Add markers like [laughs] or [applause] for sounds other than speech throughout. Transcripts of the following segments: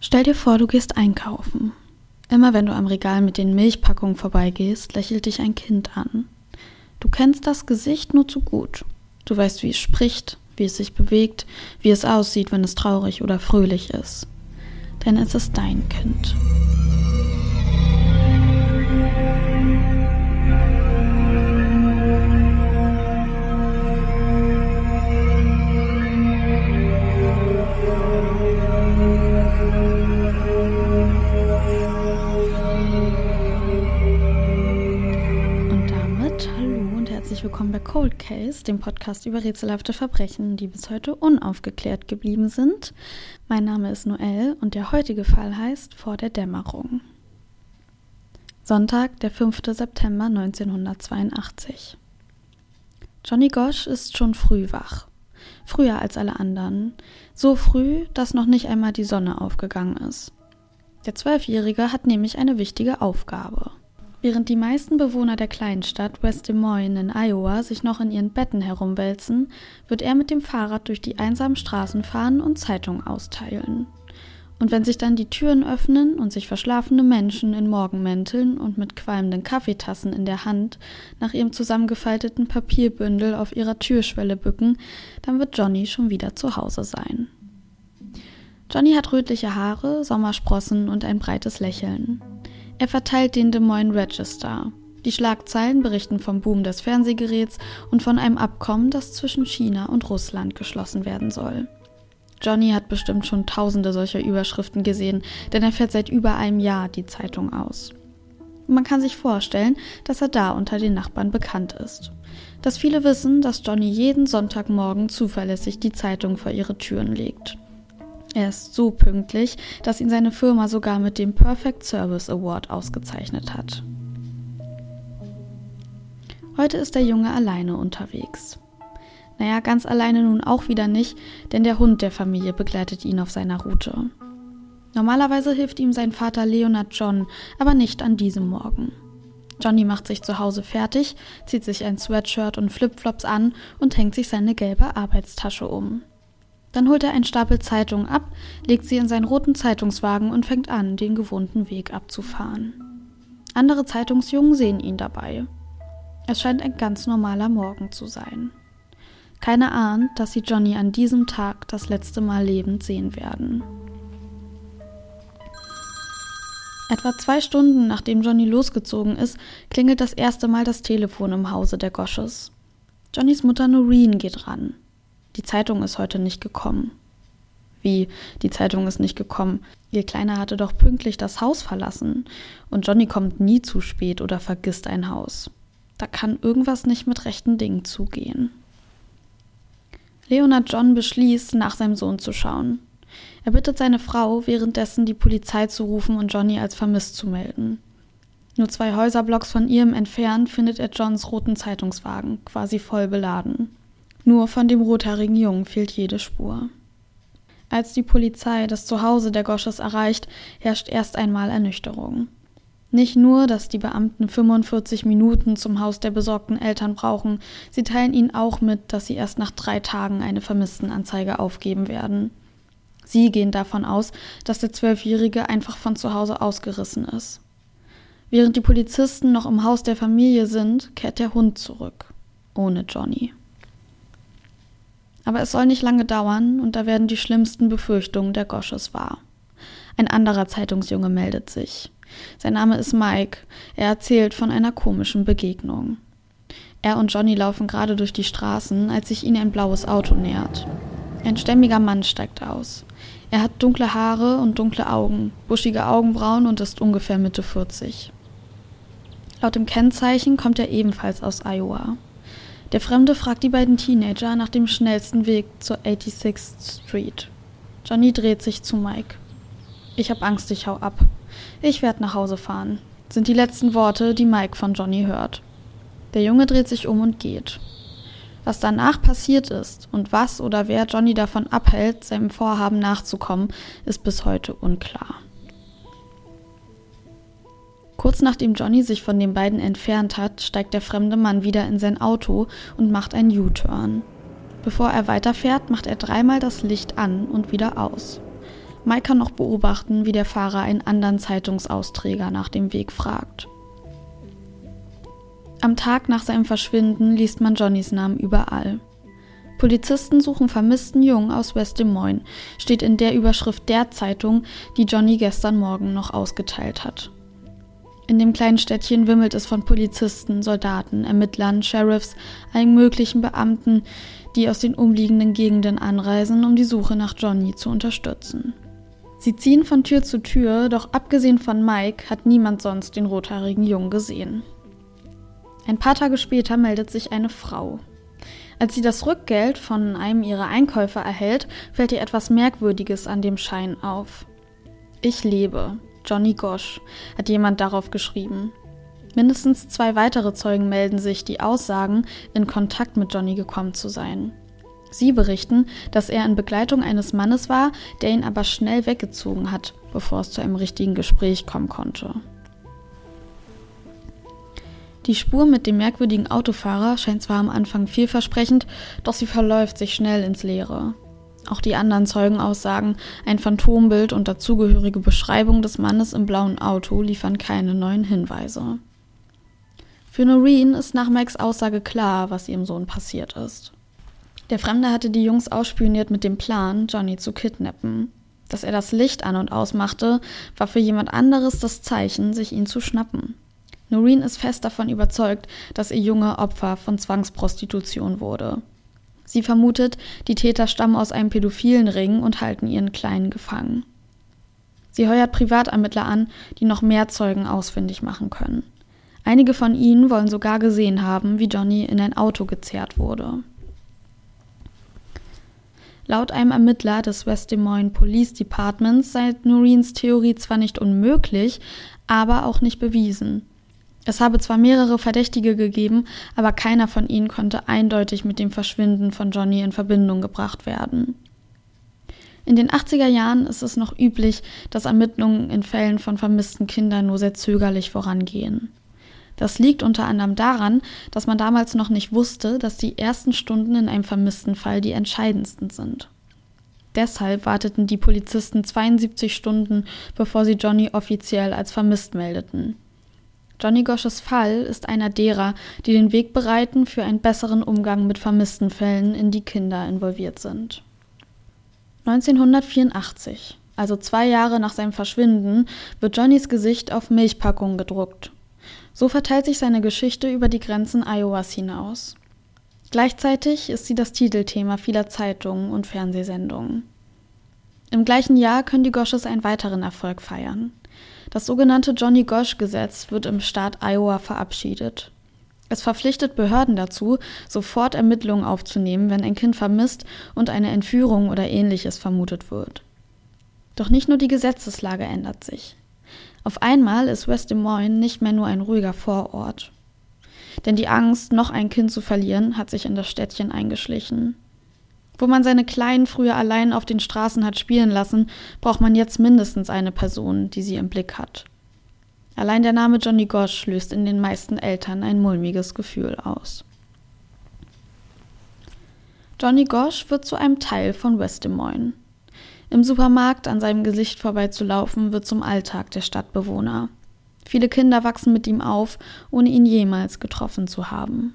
Stell dir vor, du gehst einkaufen. Immer wenn du am Regal mit den Milchpackungen vorbeigehst, lächelt dich ein Kind an. Du kennst das Gesicht nur zu gut. Du weißt, wie es spricht, wie es sich bewegt, wie es aussieht, wenn es traurig oder fröhlich ist. Denn es ist dein Kind. Herzlich willkommen bei Cold Case, dem Podcast über rätselhafte Verbrechen, die bis heute unaufgeklärt geblieben sind. Mein Name ist Noel und der heutige Fall heißt Vor der Dämmerung. Sonntag, der 5. September 1982. Johnny Gosch ist schon früh wach. Früher als alle anderen. So früh, dass noch nicht einmal die Sonne aufgegangen ist. Der Zwölfjährige hat nämlich eine wichtige Aufgabe. Während die meisten Bewohner der Kleinstadt West Des Moines in Iowa sich noch in ihren Betten herumwälzen, wird er mit dem Fahrrad durch die einsamen Straßen fahren und Zeitungen austeilen. Und wenn sich dann die Türen öffnen und sich verschlafene Menschen in Morgenmänteln und mit qualmenden Kaffeetassen in der Hand nach ihrem zusammengefalteten Papierbündel auf ihrer Türschwelle bücken, dann wird Johnny schon wieder zu Hause sein. Johnny hat rötliche Haare, Sommersprossen und ein breites Lächeln. Er verteilt den Des Moines Register. Die Schlagzeilen berichten vom Boom des Fernsehgeräts und von einem Abkommen, das zwischen China und Russland geschlossen werden soll. Johnny hat bestimmt schon tausende solcher Überschriften gesehen, denn er fährt seit über einem Jahr die Zeitung aus. man kann sich vorstellen, dass er da unter den Nachbarn bekannt ist. Dass viele wissen, dass Johnny jeden Sonntagmorgen zuverlässig die Zeitung vor ihre Türen legt. Er ist so pünktlich, dass ihn seine Firma sogar mit dem Perfect Service Award ausgezeichnet hat. Heute ist der Junge alleine unterwegs. Naja, ganz alleine nun auch wieder nicht, denn der Hund der Familie begleitet ihn auf seiner Route. Normalerweise hilft ihm sein Vater Leonard John, aber nicht an diesem Morgen. Johnny macht sich zu Hause fertig, zieht sich ein Sweatshirt und Flipflops an und hängt sich seine gelbe Arbeitstasche um. Dann holt er einen Stapel Zeitungen ab, legt sie in seinen roten Zeitungswagen und fängt an, den gewohnten Weg abzufahren. Andere Zeitungsjungen sehen ihn dabei. Es scheint ein ganz normaler Morgen zu sein. Keiner ahnt, dass sie Johnny an diesem Tag das letzte Mal lebend sehen werden. Etwa zwei Stunden nachdem Johnny losgezogen ist, klingelt das erste Mal das Telefon im Hause der Gosches. Johnnys Mutter Noreen geht ran. Die Zeitung ist heute nicht gekommen. Wie, die Zeitung ist nicht gekommen. Ihr Kleiner hatte doch pünktlich das Haus verlassen. Und Johnny kommt nie zu spät oder vergisst ein Haus. Da kann irgendwas nicht mit rechten Dingen zugehen. Leonard John beschließt, nach seinem Sohn zu schauen. Er bittet seine Frau, währenddessen die Polizei zu rufen und Johnny als vermisst zu melden. Nur zwei Häuserblocks von ihrem entfernt findet er Johns roten Zeitungswagen, quasi voll beladen. Nur von dem rothaarigen Jungen fehlt jede Spur. Als die Polizei das Zuhause der Gosches erreicht, herrscht erst einmal Ernüchterung. Nicht nur, dass die Beamten 45 Minuten zum Haus der besorgten Eltern brauchen, sie teilen ihnen auch mit, dass sie erst nach drei Tagen eine Vermisstenanzeige aufgeben werden. Sie gehen davon aus, dass der Zwölfjährige einfach von zu Hause ausgerissen ist. Während die Polizisten noch im Haus der Familie sind, kehrt der Hund zurück. Ohne Johnny. Aber es soll nicht lange dauern und da werden die schlimmsten Befürchtungen der Gosches wahr. Ein anderer Zeitungsjunge meldet sich. Sein Name ist Mike. Er erzählt von einer komischen Begegnung. Er und Johnny laufen gerade durch die Straßen, als sich ihnen ein blaues Auto nähert. Ein stämmiger Mann steigt aus. Er hat dunkle Haare und dunkle Augen, buschige Augenbrauen und ist ungefähr Mitte 40. Laut dem Kennzeichen kommt er ebenfalls aus Iowa. Der Fremde fragt die beiden Teenager nach dem schnellsten Weg zur 86th Street. Johnny dreht sich zu Mike. Ich hab Angst, ich hau ab. Ich werd nach Hause fahren, sind die letzten Worte, die Mike von Johnny hört. Der Junge dreht sich um und geht. Was danach passiert ist und was oder wer Johnny davon abhält, seinem Vorhaben nachzukommen, ist bis heute unklar. Kurz nachdem Johnny sich von den beiden entfernt hat, steigt der fremde Mann wieder in sein Auto und macht einen U-Turn. Bevor er weiterfährt, macht er dreimal das Licht an und wieder aus. Mike kann noch beobachten, wie der Fahrer einen anderen Zeitungsausträger nach dem Weg fragt. Am Tag nach seinem Verschwinden liest man Johnnys Namen überall. Polizisten suchen vermissten Jungen aus West Des Moines, steht in der Überschrift der Zeitung, die Johnny gestern Morgen noch ausgeteilt hat. In dem kleinen Städtchen wimmelt es von Polizisten, Soldaten, Ermittlern, Sheriffs, allen möglichen Beamten, die aus den umliegenden Gegenden anreisen, um die Suche nach Johnny zu unterstützen. Sie ziehen von Tür zu Tür, doch abgesehen von Mike hat niemand sonst den rothaarigen Jungen gesehen. Ein paar Tage später meldet sich eine Frau. Als sie das Rückgeld von einem ihrer Einkäufer erhält, fällt ihr etwas Merkwürdiges an dem Schein auf. Ich lebe. Johnny Gosch, hat jemand darauf geschrieben. Mindestens zwei weitere Zeugen melden sich, die aussagen, in Kontakt mit Johnny gekommen zu sein. Sie berichten, dass er in Begleitung eines Mannes war, der ihn aber schnell weggezogen hat, bevor es zu einem richtigen Gespräch kommen konnte. Die Spur mit dem merkwürdigen Autofahrer scheint zwar am Anfang vielversprechend, doch sie verläuft sich schnell ins Leere. Auch die anderen Zeugenaussagen, ein Phantombild und dazugehörige Beschreibung des Mannes im blauen Auto liefern keine neuen Hinweise. Für Noreen ist nach Max Aussage klar, was ihrem Sohn passiert ist. Der Fremde hatte die Jungs ausspioniert mit dem Plan, Johnny zu kidnappen. Dass er das Licht an und ausmachte, war für jemand anderes das Zeichen, sich ihn zu schnappen. Noreen ist fest davon überzeugt, dass ihr Junge Opfer von Zwangsprostitution wurde. Sie vermutet, die Täter stammen aus einem pädophilen Ring und halten ihren Kleinen gefangen. Sie heuert Privatermittler an, die noch mehr Zeugen ausfindig machen können. Einige von ihnen wollen sogar gesehen haben, wie Johnny in ein Auto gezerrt wurde. Laut einem Ermittler des West Des Moines Police Departments sei Noreens Theorie zwar nicht unmöglich, aber auch nicht bewiesen. Es habe zwar mehrere Verdächtige gegeben, aber keiner von ihnen konnte eindeutig mit dem Verschwinden von Johnny in Verbindung gebracht werden. In den 80er Jahren ist es noch üblich, dass Ermittlungen in Fällen von vermissten Kindern nur sehr zögerlich vorangehen. Das liegt unter anderem daran, dass man damals noch nicht wusste, dass die ersten Stunden in einem vermissten Fall die entscheidendsten sind. Deshalb warteten die Polizisten 72 Stunden, bevor sie Johnny offiziell als vermisst meldeten. Johnny Gosches Fall ist einer derer, die den Weg bereiten für einen besseren Umgang mit vermissten Fällen, in die Kinder involviert sind. 1984, also zwei Jahre nach seinem Verschwinden, wird Johnnys Gesicht auf Milchpackungen gedruckt. So verteilt sich seine Geschichte über die Grenzen Iowas hinaus. Gleichzeitig ist sie das Titelthema vieler Zeitungen und Fernsehsendungen. Im gleichen Jahr können die Gosches einen weiteren Erfolg feiern. Das sogenannte Johnny Gosch-Gesetz wird im Staat Iowa verabschiedet. Es verpflichtet Behörden dazu, sofort Ermittlungen aufzunehmen, wenn ein Kind vermisst und eine Entführung oder ähnliches vermutet wird. Doch nicht nur die Gesetzeslage ändert sich. Auf einmal ist West Des Moines nicht mehr nur ein ruhiger Vorort. Denn die Angst, noch ein Kind zu verlieren, hat sich in das Städtchen eingeschlichen. Wo man seine Kleinen früher allein auf den Straßen hat spielen lassen, braucht man jetzt mindestens eine Person, die sie im Blick hat. Allein der Name Johnny Gosch löst in den meisten Eltern ein mulmiges Gefühl aus. Johnny Gosch wird zu einem Teil von West Des Moines. Im Supermarkt an seinem Gesicht vorbeizulaufen wird zum Alltag der Stadtbewohner. Viele Kinder wachsen mit ihm auf, ohne ihn jemals getroffen zu haben.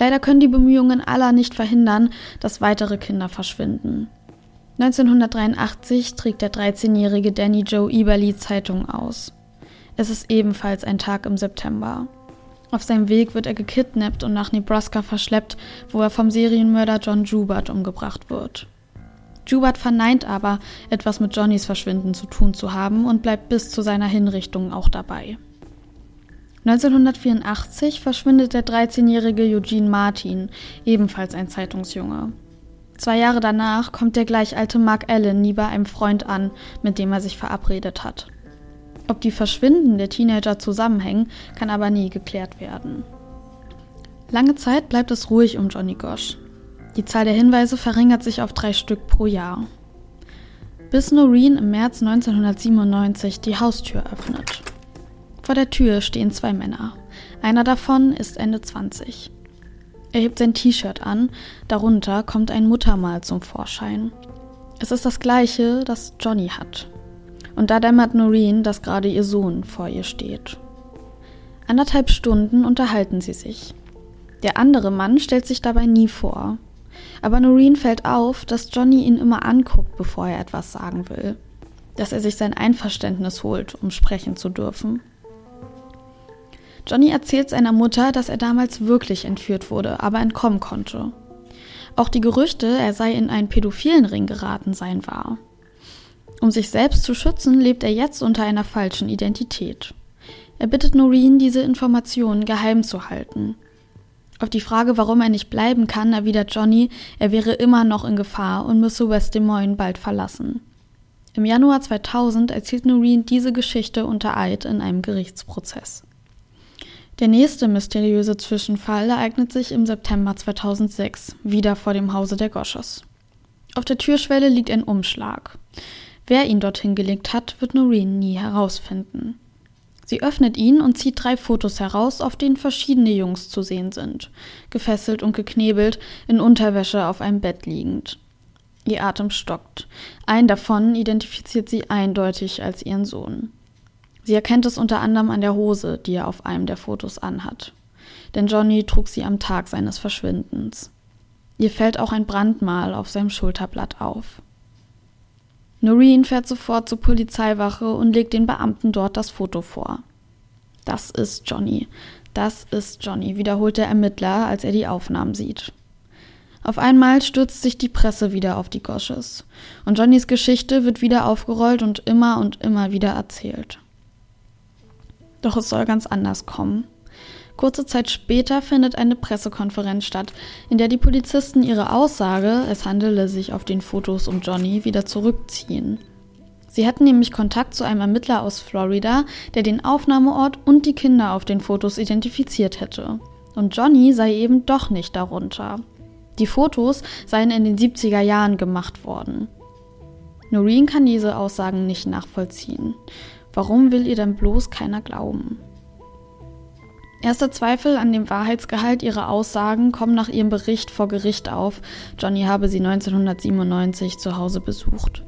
Leider können die Bemühungen aller nicht verhindern, dass weitere Kinder verschwinden. 1983 trägt der 13-jährige Danny Joe Eberly Zeitung aus. Es ist ebenfalls ein Tag im September. Auf seinem Weg wird er gekidnappt und nach Nebraska verschleppt, wo er vom Serienmörder John Jubert umgebracht wird. Jubert verneint aber, etwas mit Johnnys Verschwinden zu tun zu haben und bleibt bis zu seiner Hinrichtung auch dabei. 1984 verschwindet der 13-jährige Eugene Martin, ebenfalls ein Zeitungsjunge. Zwei Jahre danach kommt der gleich alte Mark Allen nie bei einem Freund an, mit dem er sich verabredet hat. Ob die Verschwinden der Teenager zusammenhängen, kann aber nie geklärt werden. Lange Zeit bleibt es ruhig um Johnny Gosch. Die Zahl der Hinweise verringert sich auf drei Stück pro Jahr. Bis Noreen im März 1997 die Haustür öffnet. Vor der Tür stehen zwei Männer. Einer davon ist Ende 20. Er hebt sein T-Shirt an, darunter kommt ein Muttermal zum Vorschein. Es ist das gleiche, das Johnny hat. Und da dämmert Noreen, dass gerade ihr Sohn vor ihr steht. Anderthalb Stunden unterhalten sie sich. Der andere Mann stellt sich dabei nie vor. Aber Noreen fällt auf, dass Johnny ihn immer anguckt, bevor er etwas sagen will. Dass er sich sein Einverständnis holt, um sprechen zu dürfen. Johnny erzählt seiner Mutter, dass er damals wirklich entführt wurde, aber entkommen konnte. Auch die Gerüchte, er sei in einen pädophilen Ring geraten, seien wahr. Um sich selbst zu schützen, lebt er jetzt unter einer falschen Identität. Er bittet Noreen, diese Informationen geheim zu halten. Auf die Frage, warum er nicht bleiben kann, erwidert Johnny, er wäre immer noch in Gefahr und müsse West Des Moines bald verlassen. Im Januar 2000 erzählt Noreen diese Geschichte unter Eid in einem Gerichtsprozess. Der nächste mysteriöse Zwischenfall ereignet sich im September 2006, wieder vor dem Hause der Goschers. Auf der Türschwelle liegt ein Umschlag. Wer ihn dorthin gelegt hat, wird Noreen nie herausfinden. Sie öffnet ihn und zieht drei Fotos heraus, auf denen verschiedene Jungs zu sehen sind, gefesselt und geknebelt, in Unterwäsche auf einem Bett liegend. Ihr Atem stockt. Ein davon identifiziert sie eindeutig als ihren Sohn. Sie erkennt es unter anderem an der Hose, die er auf einem der Fotos anhat. Denn Johnny trug sie am Tag seines Verschwindens. Ihr fällt auch ein Brandmal auf seinem Schulterblatt auf. Noreen fährt sofort zur Polizeiwache und legt den Beamten dort das Foto vor. Das ist Johnny. Das ist Johnny, wiederholt der Ermittler, als er die Aufnahmen sieht. Auf einmal stürzt sich die Presse wieder auf die Gosches. Und Johnnys Geschichte wird wieder aufgerollt und immer und immer wieder erzählt. Doch es soll ganz anders kommen. Kurze Zeit später findet eine Pressekonferenz statt, in der die Polizisten ihre Aussage, es handele sich auf den Fotos um Johnny, wieder zurückziehen. Sie hatten nämlich Kontakt zu einem Ermittler aus Florida, der den Aufnahmeort und die Kinder auf den Fotos identifiziert hätte. Und Johnny sei eben doch nicht darunter. Die Fotos seien in den 70er Jahren gemacht worden. Noreen kann diese Aussagen nicht nachvollziehen. Warum will ihr denn bloß keiner glauben? Erste Zweifel an dem Wahrheitsgehalt ihrer Aussagen kommen nach ihrem Bericht vor Gericht auf, Johnny habe sie 1997 zu Hause besucht.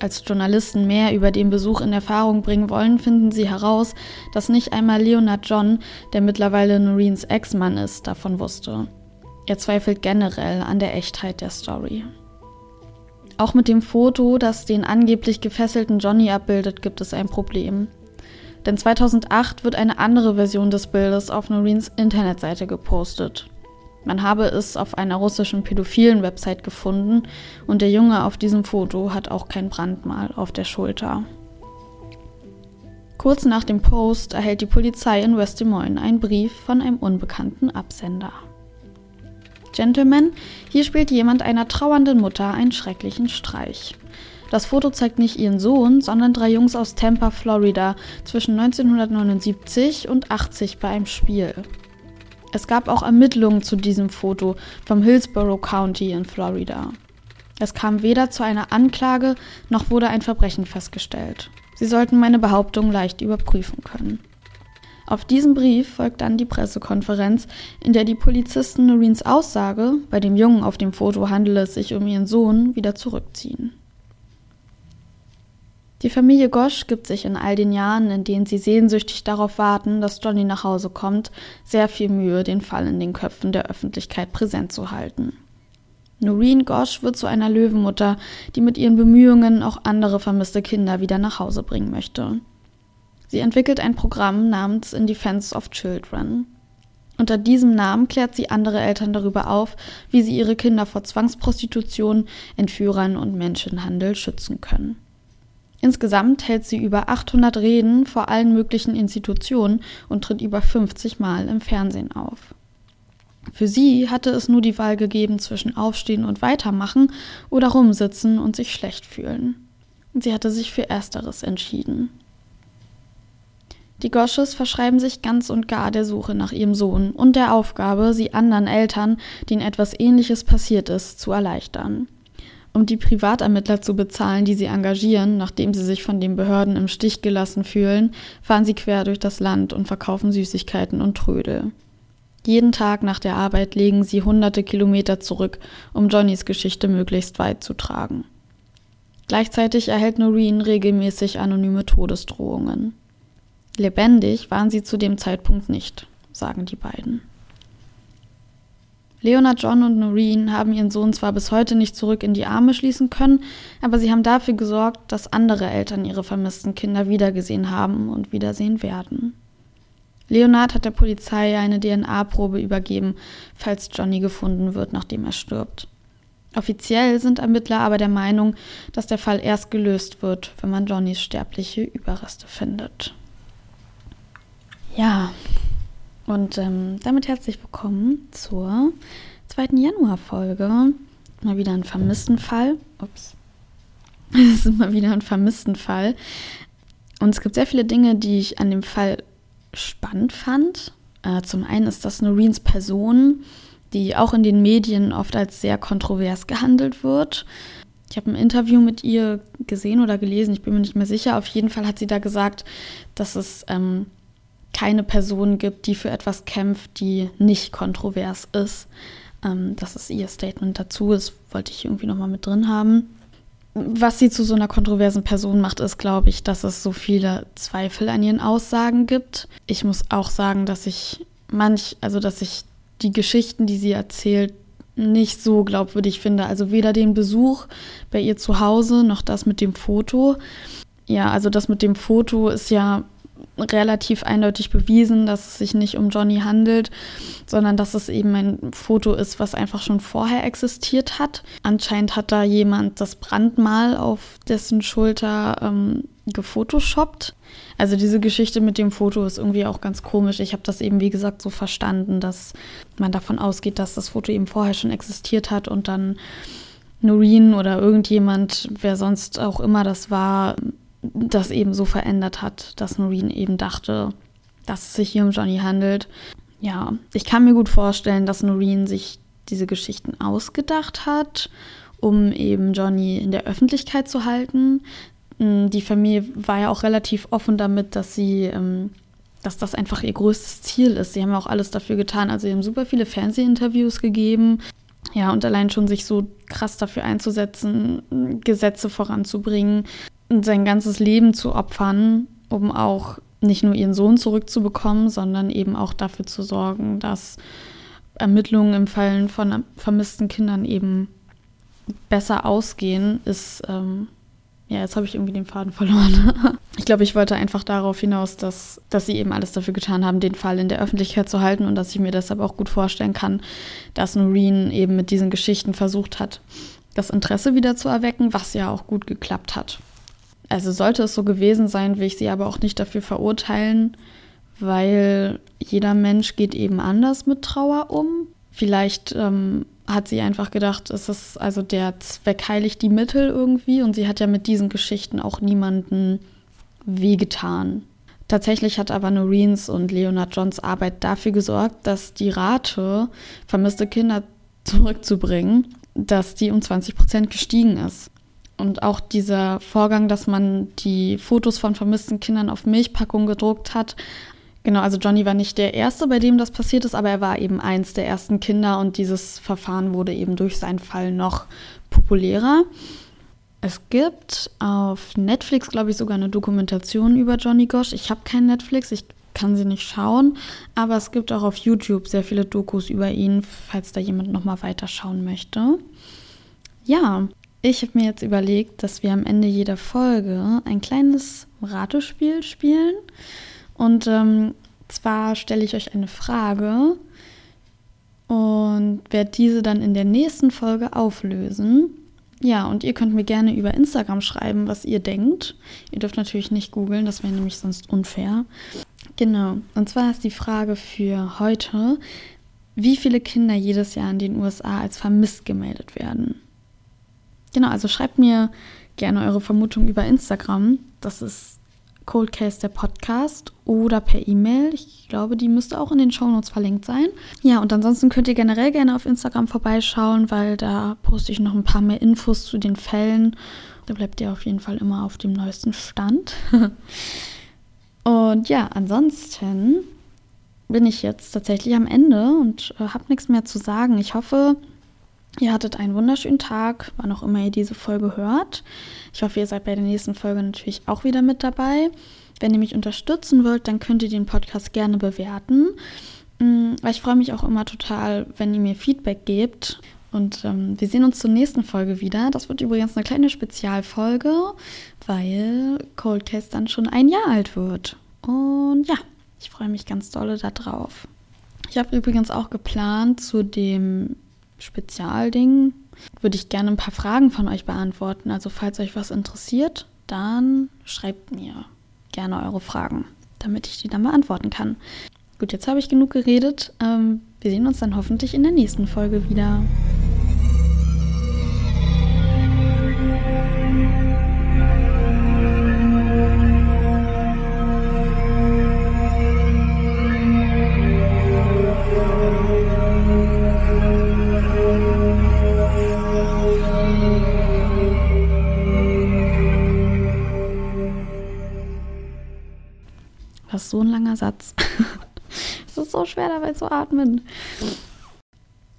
Als Journalisten mehr über den Besuch in Erfahrung bringen wollen, finden sie heraus, dass nicht einmal Leonard John, der mittlerweile Noreens Ex-Mann ist, davon wusste. Er zweifelt generell an der Echtheit der Story. Auch mit dem Foto, das den angeblich gefesselten Johnny abbildet, gibt es ein Problem. Denn 2008 wird eine andere Version des Bildes auf Noreens Internetseite gepostet. Man habe es auf einer russischen pädophilen Website gefunden und der Junge auf diesem Foto hat auch kein Brandmal auf der Schulter. Kurz nach dem Post erhält die Polizei in West Des Moines einen Brief von einem unbekannten Absender. Gentlemen, hier spielt jemand einer trauernden Mutter einen schrecklichen Streich. Das Foto zeigt nicht ihren Sohn, sondern drei Jungs aus Tampa, Florida, zwischen 1979 und 80 bei einem Spiel. Es gab auch Ermittlungen zu diesem Foto vom Hillsborough County in Florida. Es kam weder zu einer Anklage noch wurde ein Verbrechen festgestellt. Sie sollten meine Behauptung leicht überprüfen können. Auf diesem Brief folgt dann die Pressekonferenz, in der die Polizisten Noreens Aussage, bei dem Jungen auf dem Foto handele es sich um ihren Sohn, wieder zurückziehen. Die Familie Gosch gibt sich in all den Jahren, in denen sie sehnsüchtig darauf warten, dass Johnny nach Hause kommt, sehr viel Mühe, den Fall in den Köpfen der Öffentlichkeit präsent zu halten. Noreen Gosch wird zu einer Löwenmutter, die mit ihren Bemühungen auch andere vermisste Kinder wieder nach Hause bringen möchte. Sie entwickelt ein Programm namens In Defense of Children. Unter diesem Namen klärt sie andere Eltern darüber auf, wie sie ihre Kinder vor Zwangsprostitution, Entführern und Menschenhandel schützen können. Insgesamt hält sie über 800 Reden vor allen möglichen Institutionen und tritt über 50 Mal im Fernsehen auf. Für sie hatte es nur die Wahl gegeben zwischen Aufstehen und Weitermachen oder rumsitzen und sich schlecht fühlen. Sie hatte sich für Ersteres entschieden. Die Gosches verschreiben sich ganz und gar der Suche nach ihrem Sohn und der Aufgabe, sie anderen Eltern, denen etwas Ähnliches passiert ist, zu erleichtern. Um die Privatermittler zu bezahlen, die sie engagieren, nachdem sie sich von den Behörden im Stich gelassen fühlen, fahren sie quer durch das Land und verkaufen Süßigkeiten und Trödel. Jeden Tag nach der Arbeit legen sie hunderte Kilometer zurück, um Johnnys Geschichte möglichst weit zu tragen. Gleichzeitig erhält Noreen regelmäßig anonyme Todesdrohungen. Lebendig waren sie zu dem Zeitpunkt nicht, sagen die beiden. Leonard John und Noreen haben ihren Sohn zwar bis heute nicht zurück in die Arme schließen können, aber sie haben dafür gesorgt, dass andere Eltern ihre vermissten Kinder wiedergesehen haben und wiedersehen werden. Leonard hat der Polizei eine DNA-Probe übergeben, falls Johnny gefunden wird, nachdem er stirbt. Offiziell sind Ermittler aber der Meinung, dass der Fall erst gelöst wird, wenn man Johnnys sterbliche Überreste findet. Ja, und ähm, damit herzlich willkommen zur 2. Januar-Folge. Mal wieder ein vermissten Fall. Ups. [laughs] Es ist mal wieder ein vermissten Fall. Und es gibt sehr viele Dinge, die ich an dem Fall spannend fand. Äh, zum einen ist das Noreens Person, die auch in den Medien oft als sehr kontrovers gehandelt wird. Ich habe ein Interview mit ihr gesehen oder gelesen, ich bin mir nicht mehr sicher. Auf jeden Fall hat sie da gesagt, dass es ähm, keine Person gibt, die für etwas kämpft, die nicht kontrovers ist. Ähm, das ist ihr Statement dazu. Das wollte ich irgendwie nochmal mit drin haben. Was sie zu so einer kontroversen Person macht, ist, glaube ich, dass es so viele Zweifel an ihren Aussagen gibt. Ich muss auch sagen, dass ich manch, also dass ich die Geschichten, die sie erzählt, nicht so glaubwürdig finde. Also weder den Besuch bei ihr zu Hause noch das mit dem Foto. Ja, also das mit dem Foto ist ja relativ eindeutig bewiesen, dass es sich nicht um Johnny handelt, sondern dass es eben ein Foto ist, was einfach schon vorher existiert hat. Anscheinend hat da jemand das Brandmal auf dessen Schulter ähm, gefotoshoppt. Also diese Geschichte mit dem Foto ist irgendwie auch ganz komisch. Ich habe das eben, wie gesagt, so verstanden, dass man davon ausgeht, dass das Foto eben vorher schon existiert hat und dann Noreen oder irgendjemand, wer sonst auch immer das war, das eben so verändert hat, dass Noreen eben dachte, dass es sich hier um Johnny handelt. Ja, ich kann mir gut vorstellen, dass Noreen sich diese Geschichten ausgedacht hat, um eben Johnny in der Öffentlichkeit zu halten. Mm, die Familie war ja auch relativ offen damit, dass sie, ähm, dass das einfach ihr größtes Ziel ist. Sie haben auch alles dafür getan. Also sie haben super viele Fernsehinterviews gegeben. Ja, und allein schon sich so krass dafür einzusetzen, Gesetze voranzubringen, sein ganzes Leben zu opfern, um auch nicht nur ihren Sohn zurückzubekommen, sondern eben auch dafür zu sorgen, dass Ermittlungen im Fall von vermissten Kindern eben besser ausgehen, ist, ähm, ja, jetzt habe ich irgendwie den Faden [laughs] verloren. ich glaube, ich wollte einfach darauf hinaus, dass, dass sie eben alles dafür getan haben, den Fall in der Öffentlichkeit zu halten und dass ich mir deshalb auch gut vorstellen kann, dass Noreen eben mit diesen Geschichten versucht hat, das Interesse wieder zu erwecken, was ja auch gut geklappt hat. Also sollte es so gewesen sein, will ich sie aber auch nicht dafür verurteilen, weil jeder Mensch geht eben anders mit Trauer um. Vielleicht ähm, hat sie einfach gedacht, es ist also der Zweck heiligt die Mittel irgendwie und sie hat ja mit diesen Geschichten auch niemanden wehgetan. Tatsächlich hat aber Noreens und Leonard Johns Arbeit dafür gesorgt, dass die Rate, vermisste Kinder zurückzubringen, dass die um 20 Prozent gestiegen ist. Und auch dieser Vorgang, dass man die Fotos von vermissten Kindern auf Milchpackungen gedruckt hat. Genau, also Johnny war nicht der Erste, bei dem das passiert ist, aber er war eben eins der ersten Kinder und dieses Verfahren wurde eben durch seinen Fall noch populärer. Es gibt auf Netflix, glaube ich, sogar eine Dokumentation über Johnny Gosch. Ich habe kein Netflix, ich kann sie nicht schauen, aber es gibt auch auf YouTube sehr viele Dokus über ihn, falls da jemand nochmal weiterschauen möchte. Ja, ich habe mir jetzt überlegt, dass wir am Ende jeder Folge ein kleines Ratespiel spielen. Und ähm, zwar stelle ich euch eine Frage und werde diese dann in der nächsten Folge auflösen. Ja, und ihr könnt mir gerne über Instagram schreiben, was ihr denkt. Ihr dürft natürlich nicht googeln, das wäre nämlich sonst unfair. Genau, und zwar ist die Frage für heute, wie viele Kinder jedes Jahr in den USA als vermisst gemeldet werden. Genau, also schreibt mir gerne eure Vermutung über Instagram. Das ist Cold Case der Podcast oder per E-Mail. Ich glaube, die müsste auch in den Shownotes verlinkt sein. Ja, und ansonsten könnt ihr generell gerne auf Instagram vorbeischauen, weil da poste ich noch ein paar mehr Infos zu den Fällen. Da bleibt ihr auf jeden Fall immer auf dem neuesten Stand. [laughs] und ja, ansonsten bin ich jetzt tatsächlich am Ende und äh, habe nichts mehr zu sagen. Ich hoffe, Ihr hattet einen wunderschönen Tag, wann auch immer ihr diese Folge hört. Ich hoffe, ihr seid bei der nächsten Folge natürlich auch wieder mit dabei. Wenn ihr mich unterstützen wollt, dann könnt ihr den Podcast gerne bewerten. Mm, ich freue mich auch immer total, wenn ihr mir Feedback gebt. Und ähm, wir sehen uns zur nächsten Folge wieder. Das wird übrigens eine kleine Spezialfolge, weil Cold Case dann schon ein Jahr alt wird. Und ja, ich freue mich ganz dolle darauf. Ich habe übrigens auch geplant, zu dem Spezialding würde ich gerne ein paar Fragen von euch beantworten. Also falls euch was interessiert, dann schreibt mir gerne eure Fragen, damit ich die dann beantworten kann. Gut, jetzt habe ich genug geredet. Ähm, wir sehen uns dann hoffentlich in der nächsten Folge wieder. Was so ein langer Satz. [laughs] es ist so schwer dabei zu atmen.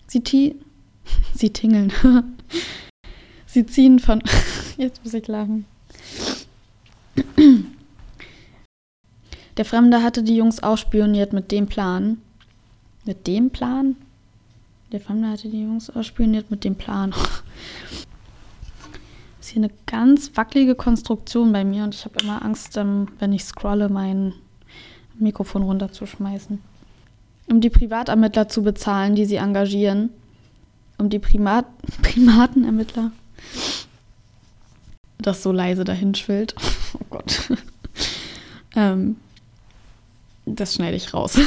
Sie, ti [laughs] Sie tingeln. [laughs] Sie ziehen von. Jetzt muss ich lachen. Der Fremde hatte die Jungs ausspioniert mit dem Plan. Mit dem Plan? Der Fremde hatte die Jungs ausspioniert mit dem Plan. ist hier eine ganz wackelige Konstruktion bei mir und ich habe immer Angst, ähm, wenn ich scrolle, mein Mikrofon runterzuschmeißen. Um die Privatermittler zu bezahlen, die sie engagieren. Um die Primat [laughs] Primatenermittler. Das so leise dahin schwillt. [laughs] Oh Gott. [laughs] ähm, das schneide ich raus.